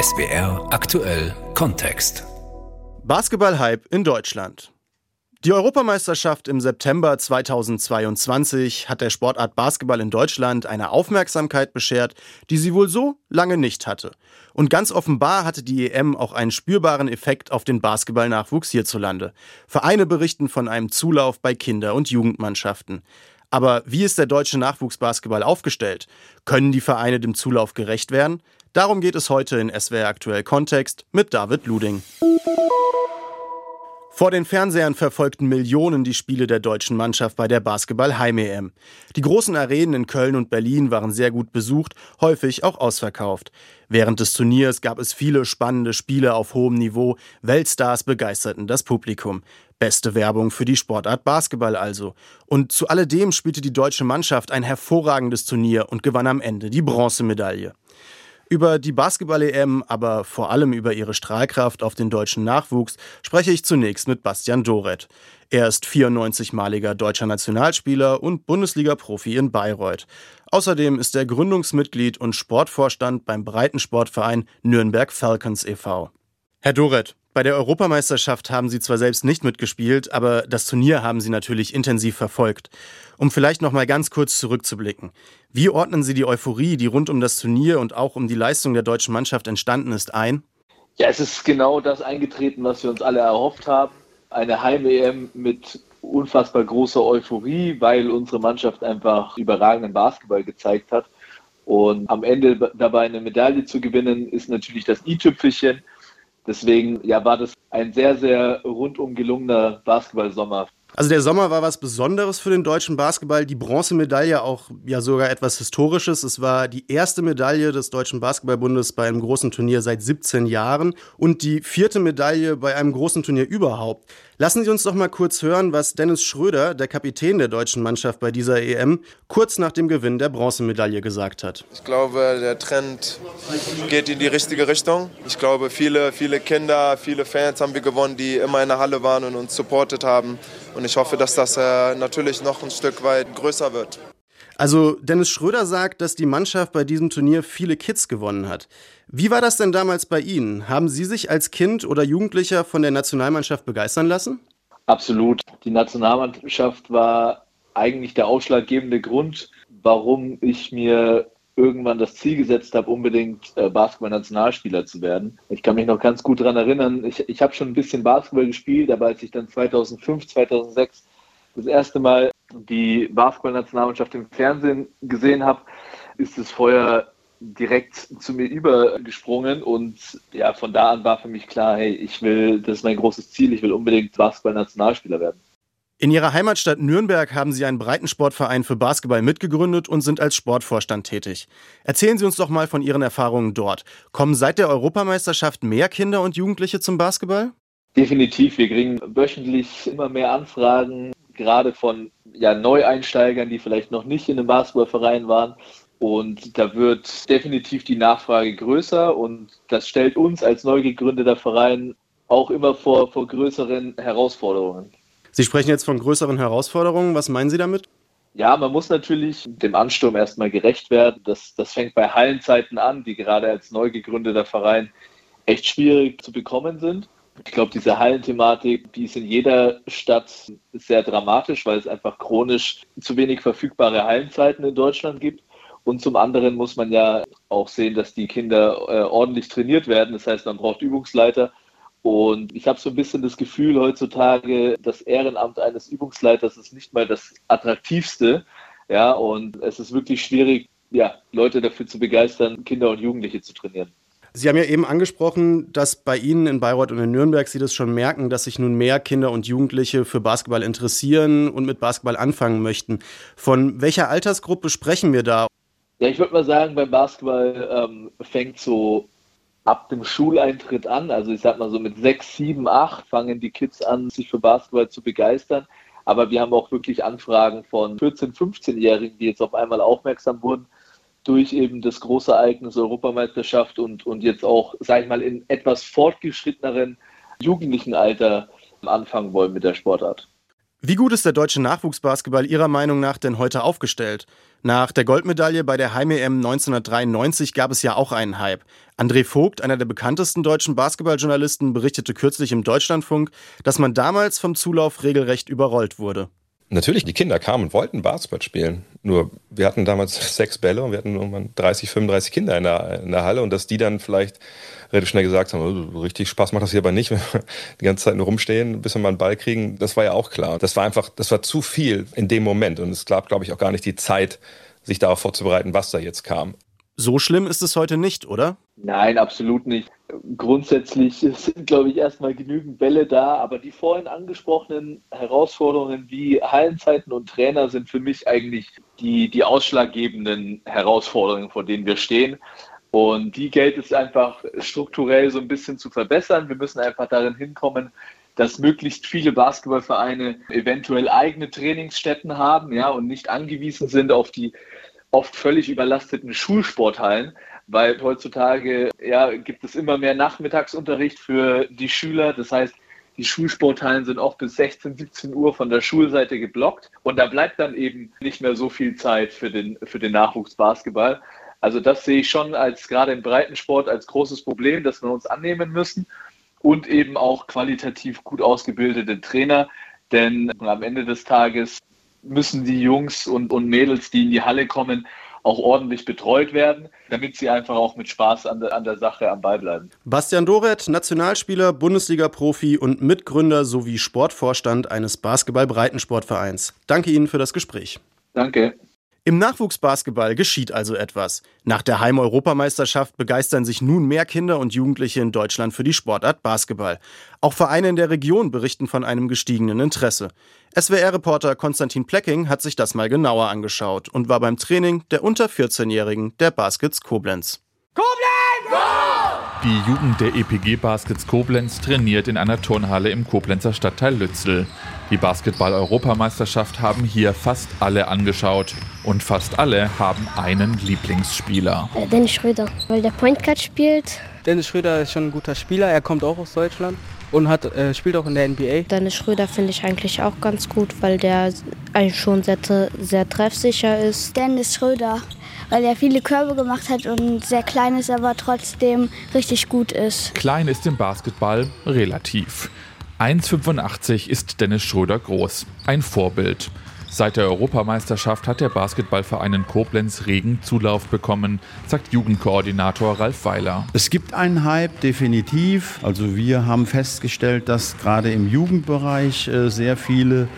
SWR aktuell Kontext. Basketball-Hype in Deutschland. Die Europameisterschaft im September 2022 hat der Sportart Basketball in Deutschland eine Aufmerksamkeit beschert, die sie wohl so lange nicht hatte. Und ganz offenbar hatte die EM auch einen spürbaren Effekt auf den Basketballnachwuchs hierzulande. Vereine berichten von einem Zulauf bei Kinder- und Jugendmannschaften. Aber wie ist der deutsche Nachwuchsbasketball aufgestellt? Können die Vereine dem Zulauf gerecht werden? Darum geht es heute in SWR Aktuell Kontext mit David Luding. Vor den Fernsehern verfolgten Millionen die Spiele der deutschen Mannschaft bei der Basketball-Heim-EM. Die großen Arenen in Köln und Berlin waren sehr gut besucht, häufig auch ausverkauft. Während des Turniers gab es viele spannende Spiele auf hohem Niveau, Weltstars begeisterten das Publikum. Beste Werbung für die Sportart Basketball also. Und zu alledem spielte die deutsche Mannschaft ein hervorragendes Turnier und gewann am Ende die Bronzemedaille. Über die Basketball-EM, aber vor allem über ihre Strahlkraft auf den deutschen Nachwuchs spreche ich zunächst mit Bastian Doret. Er ist 94-maliger deutscher Nationalspieler und Bundesliga-Profi in Bayreuth. Außerdem ist er Gründungsmitglied und Sportvorstand beim Breitensportverein Nürnberg Falcons e.V. Herr Doret, bei der Europameisterschaft haben Sie zwar selbst nicht mitgespielt, aber das Turnier haben Sie natürlich intensiv verfolgt. Um vielleicht noch mal ganz kurz zurückzublicken. Wie ordnen Sie die Euphorie, die rund um das Turnier und auch um die Leistung der deutschen Mannschaft entstanden ist, ein? Ja, es ist genau das eingetreten, was wir uns alle erhofft haben. Eine Heim-EM mit unfassbar großer Euphorie, weil unsere Mannschaft einfach überragenden Basketball gezeigt hat. Und am Ende dabei eine Medaille zu gewinnen, ist natürlich das i-Tüpfelchen. Deswegen ja, war das ein sehr, sehr rundum gelungener Basketballsommer. Also der Sommer war was Besonderes für den deutschen Basketball. Die Bronzemedaille auch ja sogar etwas Historisches. Es war die erste Medaille des Deutschen Basketballbundes bei einem großen Turnier seit 17 Jahren und die vierte Medaille bei einem großen Turnier überhaupt. Lassen Sie uns doch mal kurz hören, was Dennis Schröder, der Kapitän der deutschen Mannschaft bei dieser EM, kurz nach dem Gewinn der Bronzemedaille gesagt hat. Ich glaube, der Trend geht in die richtige Richtung. Ich glaube, viele, viele Kinder, viele Fans haben wir gewonnen, die immer in der Halle waren und uns supportet haben. Ich hoffe, dass das äh, natürlich noch ein Stück weit größer wird. Also Dennis Schröder sagt, dass die Mannschaft bei diesem Turnier viele Kids gewonnen hat. Wie war das denn damals bei Ihnen? Haben Sie sich als Kind oder Jugendlicher von der Nationalmannschaft begeistern lassen? Absolut. Die Nationalmannschaft war eigentlich der ausschlaggebende Grund, warum ich mir irgendwann das Ziel gesetzt habe, unbedingt äh, Basketball-Nationalspieler zu werden. Ich kann mich noch ganz gut daran erinnern, ich, ich habe schon ein bisschen Basketball gespielt, aber als ich dann 2005, 2006 das erste Mal die Basketball-Nationalmannschaft im Fernsehen gesehen habe, ist das Feuer direkt zu mir übergesprungen und ja, von da an war für mich klar, hey, ich will, das ist mein großes Ziel, ich will unbedingt Basketball-Nationalspieler werden. In Ihrer Heimatstadt Nürnberg haben Sie einen Breitensportverein für Basketball mitgegründet und sind als Sportvorstand tätig. Erzählen Sie uns doch mal von Ihren Erfahrungen dort. Kommen seit der Europameisterschaft mehr Kinder und Jugendliche zum Basketball? Definitiv. Wir kriegen wöchentlich immer mehr Anfragen, gerade von ja, Neueinsteigern, die vielleicht noch nicht in einem Basketballverein waren. Und da wird definitiv die Nachfrage größer und das stellt uns als neu gegründeter Verein auch immer vor, vor größeren Herausforderungen. Sie sprechen jetzt von größeren Herausforderungen. Was meinen Sie damit? Ja, man muss natürlich dem Ansturm erstmal gerecht werden. Das, das fängt bei Hallenzeiten an, die gerade als neu gegründeter Verein echt schwierig zu bekommen sind. Ich glaube, diese Hallenthematik, die ist in jeder Stadt sehr dramatisch, weil es einfach chronisch zu wenig verfügbare Hallenzeiten in Deutschland gibt. Und zum anderen muss man ja auch sehen, dass die Kinder äh, ordentlich trainiert werden. Das heißt, man braucht Übungsleiter. Und ich habe so ein bisschen das Gefühl heutzutage, das Ehrenamt eines Übungsleiters ist nicht mal das attraktivste. Ja, und es ist wirklich schwierig, ja, Leute dafür zu begeistern, Kinder und Jugendliche zu trainieren. Sie haben ja eben angesprochen, dass bei Ihnen in Bayreuth und in Nürnberg Sie das schon merken, dass sich nun mehr Kinder und Jugendliche für Basketball interessieren und mit Basketball anfangen möchten. Von welcher Altersgruppe sprechen wir da? Ja, ich würde mal sagen, beim Basketball ähm, fängt so ab dem Schuleintritt an. Also ich sag mal so mit sechs, sieben, acht fangen die Kids an, sich für Basketball zu begeistern. Aber wir haben auch wirklich Anfragen von 14-, 15-Jährigen, die jetzt auf einmal aufmerksam wurden durch eben das große Ereignis Europameisterschaft und, und jetzt auch, sag ich mal, in etwas fortgeschritteneren jugendlichen Alter anfangen wollen mit der Sportart. Wie gut ist der deutsche Nachwuchsbasketball Ihrer Meinung nach denn heute aufgestellt? Nach der Goldmedaille bei der Heim-EM 1993 gab es ja auch einen Hype. André Vogt, einer der bekanntesten deutschen Basketballjournalisten, berichtete kürzlich im Deutschlandfunk, dass man damals vom Zulauf regelrecht überrollt wurde. Natürlich, die Kinder kamen und wollten Basketball spielen. Nur wir hatten damals sechs Bälle und wir hatten irgendwann 30, 35 Kinder in der, in der Halle und dass die dann vielleicht relativ schnell gesagt haben, oh, richtig Spaß macht das hier aber nicht, wenn wir die ganze Zeit nur rumstehen, bis wir mal einen Ball kriegen, das war ja auch klar. Das war einfach, das war zu viel in dem Moment und es gab, glaube ich, auch gar nicht die Zeit, sich darauf vorzubereiten, was da jetzt kam. So schlimm ist es heute nicht, oder? Nein, absolut nicht. Grundsätzlich sind, glaube ich, erstmal genügend Bälle da, aber die vorhin angesprochenen Herausforderungen wie Hallenzeiten und Trainer sind für mich eigentlich die, die ausschlaggebenden Herausforderungen, vor denen wir stehen. Und die gilt es einfach strukturell so ein bisschen zu verbessern. Wir müssen einfach darin hinkommen, dass möglichst viele Basketballvereine eventuell eigene Trainingsstätten haben, ja, und nicht angewiesen sind auf die oft völlig überlasteten Schulsporthallen, weil heutzutage ja, gibt es immer mehr Nachmittagsunterricht für die Schüler. Das heißt, die Schulsporthallen sind auch bis 16, 17 Uhr von der Schulseite geblockt und da bleibt dann eben nicht mehr so viel Zeit für den, für den Nachwuchsbasketball. Also das sehe ich schon als gerade im Breitensport als großes Problem, das wir uns annehmen müssen und eben auch qualitativ gut ausgebildete Trainer, denn am Ende des Tages müssen die Jungs und, und Mädels, die in die Halle kommen, auch ordentlich betreut werden, damit sie einfach auch mit Spaß an der, an der Sache am Ball bleiben. Bastian Doret, Nationalspieler, Bundesliga-Profi und Mitgründer sowie Sportvorstand eines Basketball-Breitensportvereins. Danke Ihnen für das Gespräch. Danke. Im Nachwuchsbasketball geschieht also etwas. Nach der Heim-Europameisterschaft begeistern sich nun mehr Kinder und Jugendliche in Deutschland für die Sportart Basketball. Auch Vereine in der Region berichten von einem gestiegenen Interesse. SWR-Reporter Konstantin Plecking hat sich das mal genauer angeschaut und war beim Training der unter 14-Jährigen der Baskets Koblenz. Koblenz! Die Jugend der EPG Baskets Koblenz trainiert in einer Turnhalle im Koblenzer Stadtteil Lützel. Die Basketball-Europameisterschaft haben hier fast alle angeschaut. Und fast alle haben einen Lieblingsspieler. Äh, Dennis Schröder, weil der Point Guard spielt. Dennis Schröder ist schon ein guter Spieler. Er kommt auch aus Deutschland und hat, äh, spielt auch in der NBA. Dennis Schröder finde ich eigentlich auch ganz gut, weil der eigentlich schon sehr, sehr treffsicher ist. Dennis Schröder, weil er viele Körbe gemacht hat und sehr klein ist, aber trotzdem richtig gut ist. Klein ist im Basketball relativ. 1,85 ist Dennis Schröder groß. Ein Vorbild. Seit der Europameisterschaft hat der Basketballverein in Koblenz regen Zulauf bekommen, sagt Jugendkoordinator Ralf Weiler. Es gibt einen Hype, definitiv. Also wir haben festgestellt, dass gerade im Jugendbereich äh, sehr viele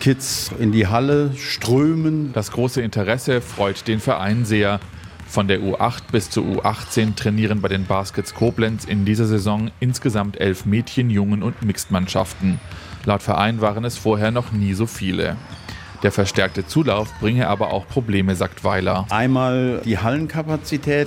Kids in die Halle strömen. Das große Interesse freut den Verein sehr. Von der U8 bis zur U18 trainieren bei den Baskets Koblenz in dieser Saison insgesamt elf Mädchen, Jungen und Mixed-Mannschaften. Laut Verein waren es vorher noch nie so viele. Der verstärkte Zulauf bringe aber auch Probleme, sagt Weiler. Einmal die Hallenkapazität.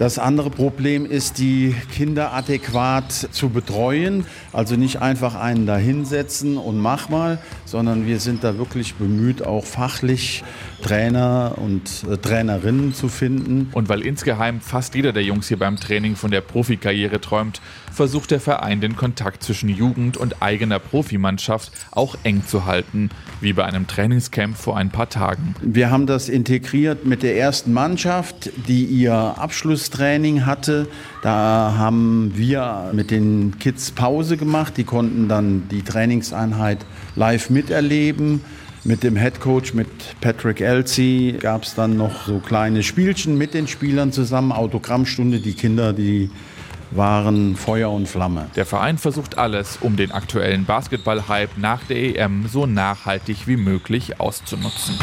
Das andere Problem ist, die Kinder adäquat zu betreuen. Also nicht einfach einen da hinsetzen und mach mal, sondern wir sind da wirklich bemüht, auch fachlich Trainer und äh, Trainerinnen zu finden. Und weil insgeheim fast jeder der Jungs hier beim Training von der Profikarriere träumt, versucht der Verein den Kontakt zwischen Jugend und eigener Profimannschaft auch eng zu halten, wie bei einem Trainingscamp vor ein paar Tagen. Wir haben das integriert mit der ersten Mannschaft, die ihr Abschlusstraining hatte. Da haben wir mit den Kids Pause gemacht. Die konnten dann die Trainingseinheit live miterleben. Mit dem Head Coach, mit Patrick Elsey, gab es dann noch so kleine Spielchen mit den Spielern zusammen, Autogrammstunde. Die Kinder, die waren Feuer und Flamme. Der Verein versucht alles, um den aktuellen Basketball-Hype nach der EM so nachhaltig wie möglich auszunutzen.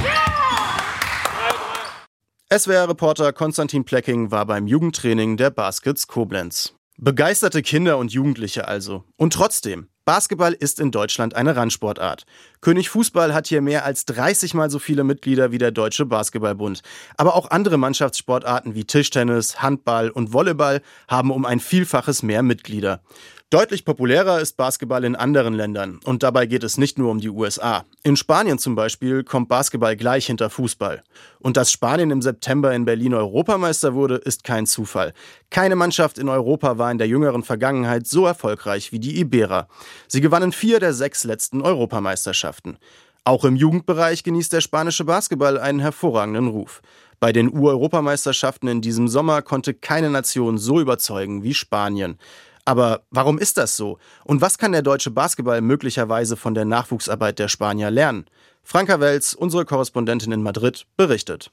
SWR-Reporter Konstantin Plecking war beim Jugendtraining der Baskets Koblenz. Begeisterte Kinder und Jugendliche also. Und trotzdem, Basketball ist in Deutschland eine Randsportart. König Fußball hat hier mehr als 30 mal so viele Mitglieder wie der Deutsche Basketballbund. Aber auch andere Mannschaftssportarten wie Tischtennis, Handball und Volleyball haben um ein Vielfaches mehr Mitglieder. Deutlich populärer ist Basketball in anderen Ländern und dabei geht es nicht nur um die USA. In Spanien zum Beispiel kommt Basketball gleich hinter Fußball. Und dass Spanien im September in Berlin Europameister wurde, ist kein Zufall. Keine Mannschaft in Europa war in der jüngeren Vergangenheit so erfolgreich wie die Iberer. Sie gewannen vier der sechs letzten Europameisterschaften. Auch im Jugendbereich genießt der spanische Basketball einen hervorragenden Ruf. Bei den U-Europameisterschaften in diesem Sommer konnte keine Nation so überzeugen wie Spanien. Aber warum ist das so? Und was kann der deutsche Basketball möglicherweise von der Nachwuchsarbeit der Spanier lernen? Franka Welz, unsere Korrespondentin in Madrid, berichtet.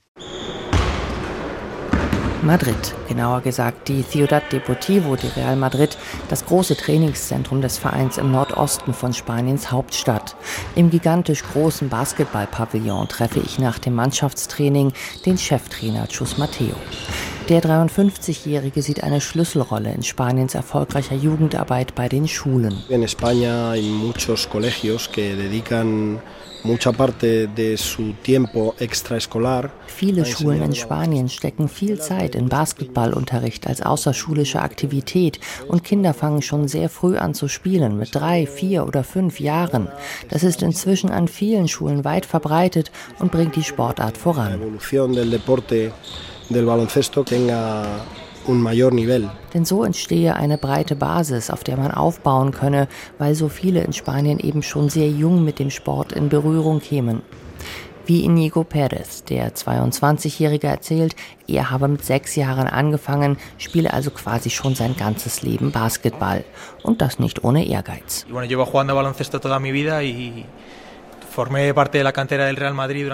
Madrid, genauer gesagt die Ciudad Deportivo de Real Madrid, das große Trainingszentrum des Vereins im Nordosten von Spaniens Hauptstadt. Im gigantisch großen Basketballpavillon treffe ich nach dem Mannschaftstraining den Cheftrainer Chus Mateo. Der 53-Jährige sieht eine Schlüsselrolle in Spaniens erfolgreicher Jugendarbeit bei den Schulen. In España hay muchos colegios que dedican Viele Schulen in Spanien stecken viel Zeit in Basketballunterricht als außerschulische Aktivität und Kinder fangen schon sehr früh an zu spielen, mit drei, vier oder fünf Jahren. Das ist inzwischen an vielen Schulen weit verbreitet und bringt die Sportart voran del baloncesto tenga un mayor nivel. Denn so entstehe eine breite Basis, auf der man aufbauen könne, weil so viele in Spanien eben schon sehr jung mit dem Sport in Berührung kämen. Wie Inigo Perez, der 22-Jährige erzählt, er habe mit sechs Jahren angefangen, spiele also quasi schon sein ganzes Leben Basketball. Und das nicht ohne Ehrgeiz. Bueno, llevo jugando baloncesto toda mi vida y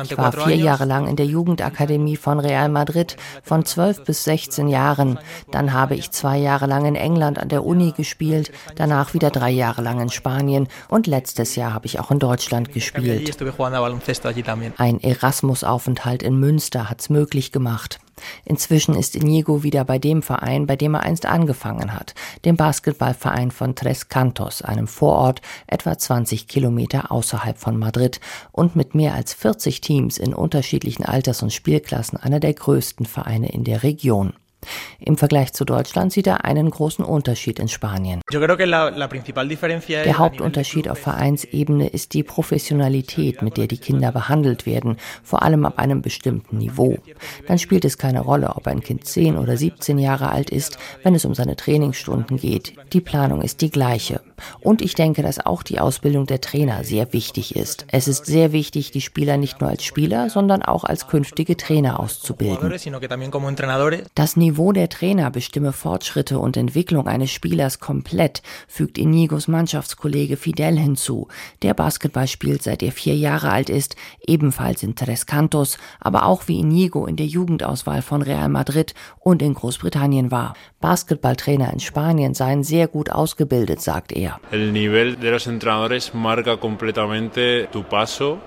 ich war vier Jahre lang in der Jugendakademie von Real Madrid, von 12 bis 16 Jahren. Dann habe ich zwei Jahre lang in England an der Uni gespielt, danach wieder drei Jahre lang in Spanien und letztes Jahr habe ich auch in Deutschland gespielt. Ein Erasmus-Aufenthalt in Münster hat es möglich gemacht. Inzwischen ist Inigo wieder bei dem Verein, bei dem er einst angefangen hat, dem Basketballverein von Tres Cantos, einem Vorort etwa 20 Kilometer außerhalb von Madrid und mit mehr als 40 Teams in unterschiedlichen Alters- und Spielklassen einer der größten Vereine in der Region. Im Vergleich zu Deutschland sieht er einen großen Unterschied in Spanien. Der Hauptunterschied auf Vereinsebene ist die Professionalität, mit der die Kinder behandelt werden, vor allem ab einem bestimmten Niveau. Dann spielt es keine Rolle, ob ein Kind 10 oder 17 Jahre alt ist, wenn es um seine Trainingsstunden geht. Die Planung ist die gleiche. Und ich denke, dass auch die Ausbildung der Trainer sehr wichtig ist. Es ist sehr wichtig, die Spieler nicht nur als Spieler, sondern auch als künftige Trainer auszubilden. Das Niveau der Trainer bestimme Fortschritte und Entwicklung eines Spielers komplett, fügt Inigos Mannschaftskollege Fidel hinzu. Der Basketball spielt seit er vier Jahre alt ist, ebenfalls in Tres Cantos, aber auch wie Inigo in der Jugendauswahl von Real Madrid und in Großbritannien war. Basketballtrainer in Spanien seien sehr gut ausgebildet, sagt er. El nivel de los entrenadores marca completamente tu paso.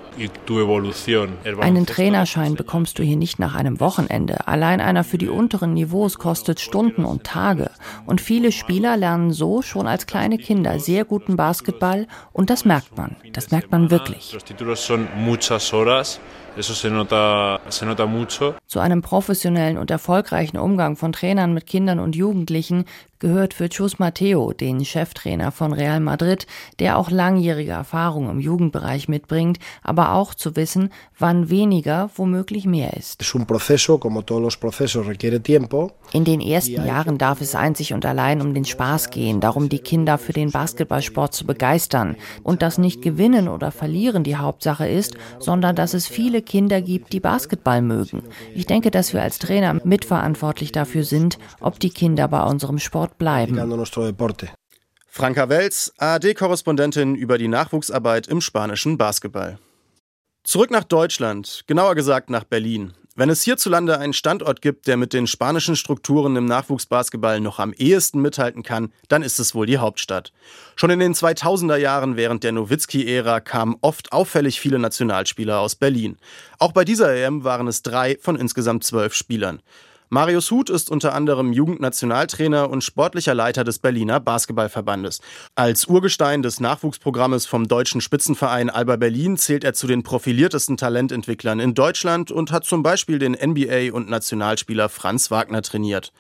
Einen Trainerschein bekommst du hier nicht nach einem Wochenende. Allein einer für die unteren Niveaus kostet Stunden und Tage. Und viele Spieler lernen so schon als kleine Kinder sehr guten Basketball und das merkt man. Das merkt man wirklich. Se nota, se nota mucho. Zu einem professionellen und erfolgreichen Umgang von Trainern mit Kindern und Jugendlichen gehört für Chus Mateo, den Cheftrainer von Real Madrid, der auch langjährige Erfahrung im Jugendbereich mitbringt, aber auch zu wissen, wann weniger womöglich mehr ist. In den ersten Jahren darf es einzig und allein um den Spaß gehen, darum die Kinder für den Basketballsport zu begeistern und dass nicht Gewinnen oder Verlieren die Hauptsache ist, sondern dass es viele Kinder gibt, die Basketball mögen. Ich denke, dass wir als Trainer mitverantwortlich dafür sind, ob die Kinder bei unserem Sport bleiben. Franka Welz, ARD-Korrespondentin über die Nachwuchsarbeit im spanischen Basketball. Zurück nach Deutschland, genauer gesagt nach Berlin. Wenn es hierzulande einen Standort gibt, der mit den spanischen Strukturen im Nachwuchsbasketball noch am ehesten mithalten kann, dann ist es wohl die Hauptstadt. Schon in den 2000er Jahren während der Nowitzki-Ära kamen oft auffällig viele Nationalspieler aus Berlin. Auch bei dieser EM waren es drei von insgesamt zwölf Spielern. Marius Huth ist unter anderem Jugendnationaltrainer und sportlicher Leiter des Berliner Basketballverbandes. Als Urgestein des Nachwuchsprogrammes vom deutschen Spitzenverein Alba Berlin zählt er zu den profiliertesten Talententwicklern in Deutschland und hat zum Beispiel den NBA- und Nationalspieler Franz Wagner trainiert.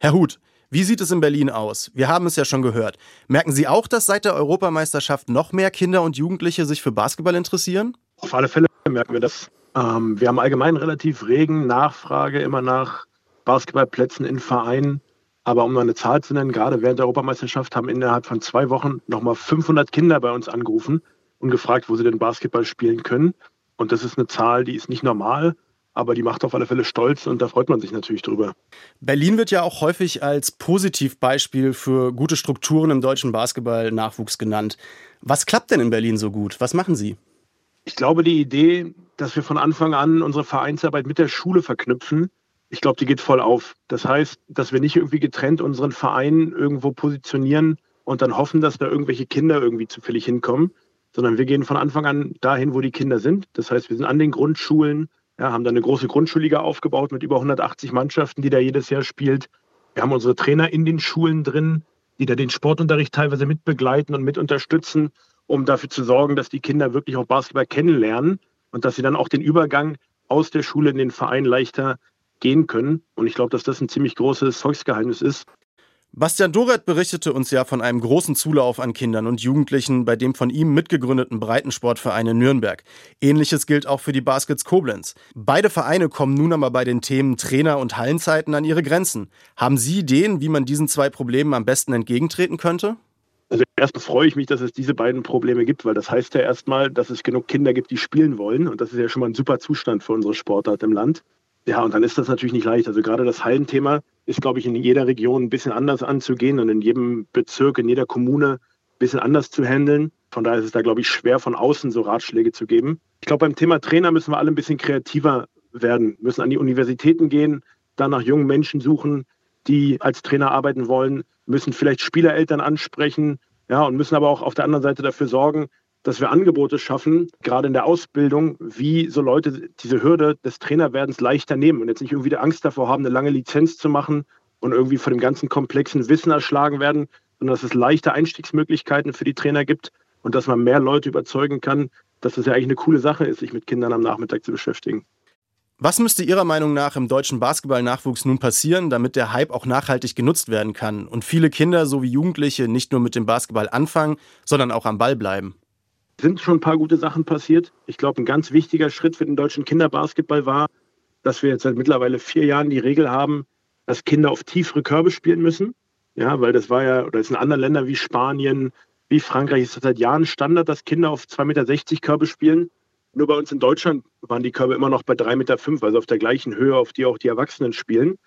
Herr Huth, wie sieht es in Berlin aus? Wir haben es ja schon gehört. Merken Sie auch, dass seit der Europameisterschaft noch mehr Kinder und Jugendliche sich für Basketball interessieren? Auf alle Fälle merken wir das. Ähm, wir haben allgemein relativ regen Nachfrage immer nach Basketballplätzen in Vereinen. Aber um mal eine Zahl zu nennen, gerade während der Europameisterschaft haben innerhalb von zwei Wochen nochmal 500 Kinder bei uns angerufen, und gefragt, wo sie denn Basketball spielen können. Und das ist eine Zahl, die ist nicht normal, aber die macht auf alle Fälle stolz und da freut man sich natürlich drüber. Berlin wird ja auch häufig als Positivbeispiel für gute Strukturen im deutschen Basketball-Nachwuchs genannt. Was klappt denn in Berlin so gut? Was machen Sie? Ich glaube, die Idee, dass wir von Anfang an unsere Vereinsarbeit mit der Schule verknüpfen, ich glaube, die geht voll auf. Das heißt, dass wir nicht irgendwie getrennt unseren Verein irgendwo positionieren und dann hoffen, dass da irgendwelche Kinder irgendwie zufällig hinkommen, sondern wir gehen von Anfang an dahin, wo die Kinder sind. Das heißt, wir sind an den Grundschulen, ja, haben da eine große Grundschulliga aufgebaut mit über 180 Mannschaften, die da jedes Jahr spielt. Wir haben unsere Trainer in den Schulen drin, die da den Sportunterricht teilweise mit begleiten und mit unterstützen, um dafür zu sorgen, dass die Kinder wirklich auch Basketball kennenlernen und dass sie dann auch den Übergang aus der Schule in den Verein leichter gehen können. Und ich glaube, dass das ein ziemlich großes Volksgeheimnis ist. Bastian Doret berichtete uns ja von einem großen Zulauf an Kindern und Jugendlichen bei dem von ihm mitgegründeten Breitensportverein in Nürnberg. Ähnliches gilt auch für die Baskets Koblenz. Beide Vereine kommen nun aber bei den Themen Trainer und Hallenzeiten an ihre Grenzen. Haben Sie Ideen, wie man diesen zwei Problemen am besten entgegentreten könnte? Also erstmal freue ich mich, dass es diese beiden Probleme gibt, weil das heißt ja erstmal, dass es genug Kinder gibt, die spielen wollen. Und das ist ja schon mal ein super Zustand für unsere Sportart im Land. Ja, und dann ist das natürlich nicht leicht. Also gerade das Hallenthema ist, glaube ich, in jeder Region ein bisschen anders anzugehen und in jedem Bezirk, in jeder Kommune ein bisschen anders zu handeln. Von daher ist es da, glaube ich, schwer von außen so Ratschläge zu geben. Ich glaube, beim Thema Trainer müssen wir alle ein bisschen kreativer werden, müssen an die Universitäten gehen, da nach jungen Menschen suchen, die als Trainer arbeiten wollen, müssen vielleicht Spielereltern ansprechen, ja, und müssen aber auch auf der anderen Seite dafür sorgen, dass wir Angebote schaffen, gerade in der Ausbildung, wie so Leute diese Hürde des Trainerwerdens leichter nehmen und jetzt nicht irgendwie die Angst davor haben, eine lange Lizenz zu machen und irgendwie von dem ganzen komplexen Wissen erschlagen werden, sondern dass es leichte Einstiegsmöglichkeiten für die Trainer gibt und dass man mehr Leute überzeugen kann, dass es ja eigentlich eine coole Sache ist, sich mit Kindern am Nachmittag zu beschäftigen. Was müsste Ihrer Meinung nach im deutschen Basketballnachwuchs nun passieren, damit der Hype auch nachhaltig genutzt werden kann und viele Kinder sowie Jugendliche nicht nur mit dem Basketball anfangen, sondern auch am Ball bleiben? Sind schon ein paar gute Sachen passiert. Ich glaube, ein ganz wichtiger Schritt für den deutschen Kinderbasketball war, dass wir jetzt seit mittlerweile vier Jahren die Regel haben, dass Kinder auf tiefere Körbe spielen müssen. Ja, weil das war ja, oder ist in anderen Ländern wie Spanien, wie Frankreich, ist das seit Jahren Standard, dass Kinder auf 2,60 Meter Körbe spielen. Nur bei uns in Deutschland waren die Körbe immer noch bei 3,5 Meter, also auf der gleichen Höhe, auf die auch die Erwachsenen spielen.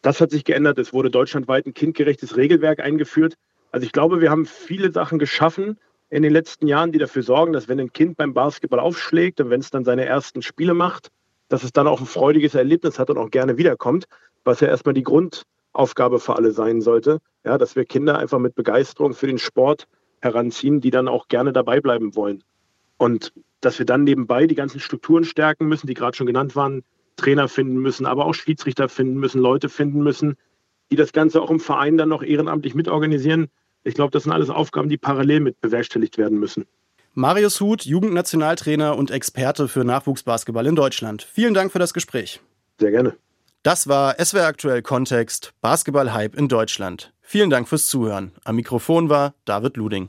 Das hat sich geändert. Es wurde deutschlandweit ein kindgerechtes Regelwerk eingeführt. Also ich glaube, wir haben viele Sachen geschaffen, in den letzten Jahren, die dafür sorgen, dass wenn ein Kind beim Basketball aufschlägt und wenn es dann seine ersten Spiele macht, dass es dann auch ein freudiges Erlebnis hat und auch gerne wiederkommt, was ja erstmal die Grundaufgabe für alle sein sollte, ja, dass wir Kinder einfach mit Begeisterung für den Sport heranziehen, die dann auch gerne dabei bleiben wollen. Und dass wir dann nebenbei die ganzen Strukturen stärken müssen, die gerade schon genannt waren, Trainer finden müssen, aber auch Schiedsrichter finden müssen, Leute finden müssen, die das Ganze auch im Verein dann noch ehrenamtlich mitorganisieren, ich glaube, das sind alles Aufgaben, die parallel mit bewerkstelligt werden müssen. Marius Huth, Jugendnationaltrainer und Experte für Nachwuchsbasketball in Deutschland. Vielen Dank für das Gespräch. Sehr gerne. Das war SWR aktuell Kontext Basketball-Hype in Deutschland. Vielen Dank fürs Zuhören. Am Mikrofon war David Luding.